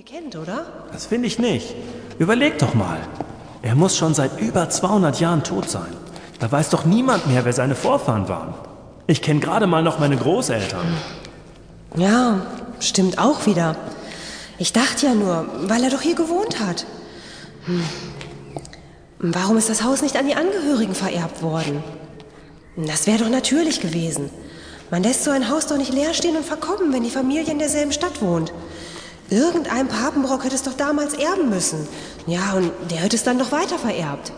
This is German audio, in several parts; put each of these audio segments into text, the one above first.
hier kennt, oder? Das finde ich nicht. Überleg doch mal. Er muss schon seit über 200 Jahren tot sein. Da weiß doch niemand mehr, wer seine Vorfahren waren. Ich kenne gerade mal noch meine Großeltern. Ja, stimmt auch wieder. Ich dachte ja nur, weil er doch hier gewohnt hat. Hm. Warum ist das Haus nicht an die Angehörigen vererbt worden? Das wäre doch natürlich gewesen. Man lässt so ein Haus doch nicht leer stehen und verkommen, wenn die Familie in derselben Stadt wohnt. Irgendein Papenbrock hätte es doch damals erben müssen. Ja, und der hätte es dann doch weiter vererbt.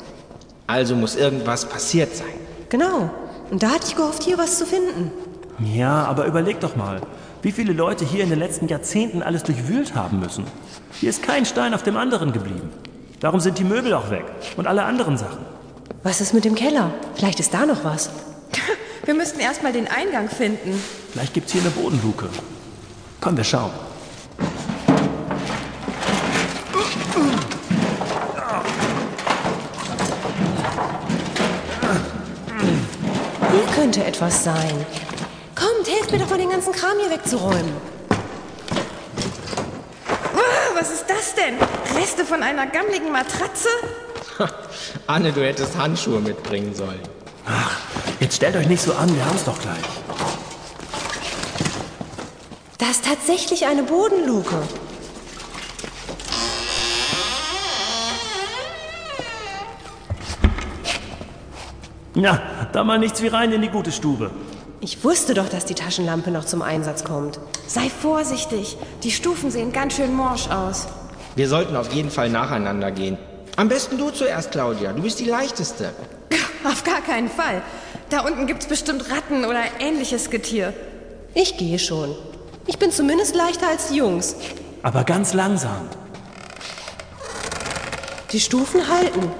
Also muss irgendwas passiert sein. Genau. Und da hatte ich gehofft, hier was zu finden. Ja, aber überleg doch mal, wie viele Leute hier in den letzten Jahrzehnten alles durchwühlt haben müssen. Hier ist kein Stein auf dem anderen geblieben. Darum sind die Möbel auch weg und alle anderen Sachen. Was ist mit dem Keller? Vielleicht ist da noch was. Wir müssten erst mal den Eingang finden. Vielleicht gibt's hier eine Bodenluke. Komm, wir schauen. Könnte etwas sein. Kommt, helft mir doch mal den ganzen Kram hier wegzuräumen. Ah, Was ist das denn? Reste von einer gammligen Matratze? Anne, du hättest Handschuhe mitbringen sollen. Ach, jetzt stellt euch nicht so an, wir haben's doch gleich. Da ist tatsächlich eine Bodenluke. Ja, da mal nichts wie rein in die gute Stube. Ich wusste doch, dass die Taschenlampe noch zum Einsatz kommt. Sei vorsichtig. Die Stufen sehen ganz schön morsch aus. Wir sollten auf jeden Fall nacheinander gehen. Am besten du zuerst, Claudia. Du bist die leichteste. Auf gar keinen Fall. Da unten gibt's bestimmt Ratten oder ähnliches Getier. Ich gehe schon. Ich bin zumindest leichter als die Jungs. Aber ganz langsam. Die Stufen halten.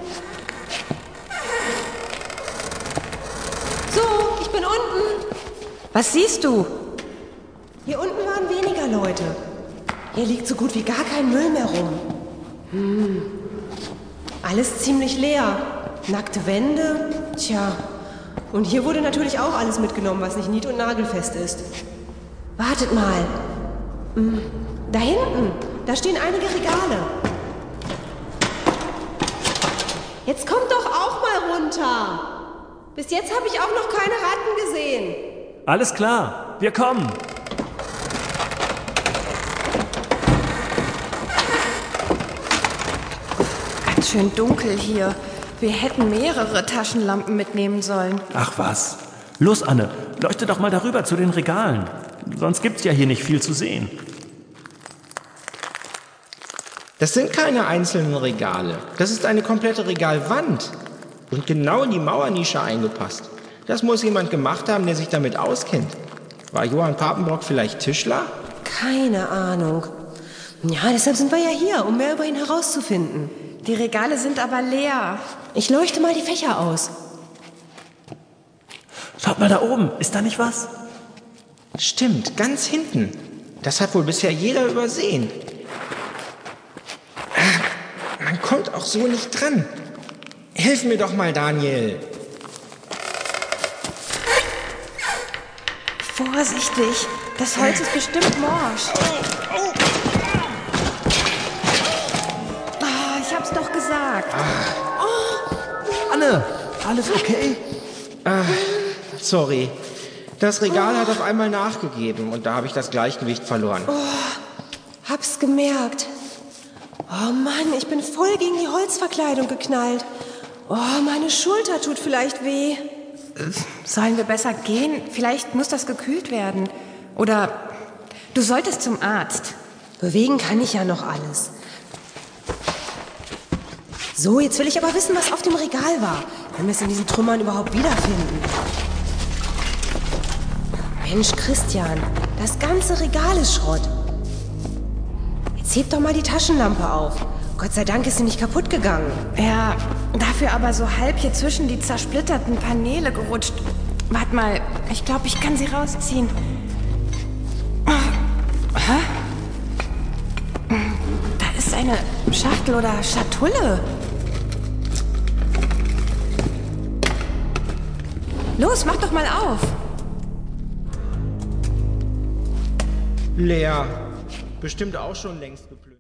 So, ich bin unten. Was siehst du? Hier unten waren weniger Leute. Hier liegt so gut wie gar kein Müll mehr rum. Hm. Alles ziemlich leer. Nackte Wände. Tja. Und hier wurde natürlich auch alles mitgenommen, was nicht nied- und nagelfest ist. Wartet mal. Hm. Da hinten. Da stehen einige Regale. Jetzt kommt doch auch mal runter. Bis jetzt habe ich auch noch keine Ratten gesehen. Alles klar, wir kommen. Ganz schön dunkel hier. Wir hätten mehrere Taschenlampen mitnehmen sollen. Ach was. Los, Anne, leuchte doch mal darüber zu den Regalen. Sonst gibt's ja hier nicht viel zu sehen. Das sind keine einzelnen Regale. Das ist eine komplette Regalwand. Und genau in die Mauernische eingepasst. Das muss jemand gemacht haben, der sich damit auskennt. War Johann Papenbrock vielleicht Tischler? Keine Ahnung. Ja, deshalb sind wir ja hier, um mehr über ihn herauszufinden. Die Regale sind aber leer. Ich leuchte mal die Fächer aus. Schaut mal da oben, ist da nicht was? Stimmt, ganz hinten. Das hat wohl bisher jeder übersehen. Man kommt auch so nicht dran. Hilf mir doch mal, Daniel. Vorsichtig. Das Holz ist bestimmt morsch. Ah, ich hab's doch gesagt. Anne, alles okay? Sorry. Das Regal hat auf einmal nachgegeben und da habe ich das Gleichgewicht verloren. Hab's gemerkt. Oh Mann, ich bin voll gegen die Holzverkleidung geknallt. Oh, meine Schulter tut vielleicht weh. Sollen wir besser gehen? Vielleicht muss das gekühlt werden. Oder du solltest zum Arzt. Bewegen kann ich ja noch alles. So, jetzt will ich aber wissen, was auf dem Regal war, wenn wir es in diesen Trümmern überhaupt wiederfinden. Mensch, Christian, das ganze Regal ist Schrott. Jetzt heb doch mal die Taschenlampe auf. Gott sei Dank ist sie nicht kaputt gegangen. Ja, dafür aber so halb hier zwischen die zersplitterten Paneele gerutscht. Wart mal, ich glaube, ich kann sie rausziehen. Hä? Da ist eine Schachtel oder Schatulle. Los, mach doch mal auf. Leer. Bestimmt auch schon längst.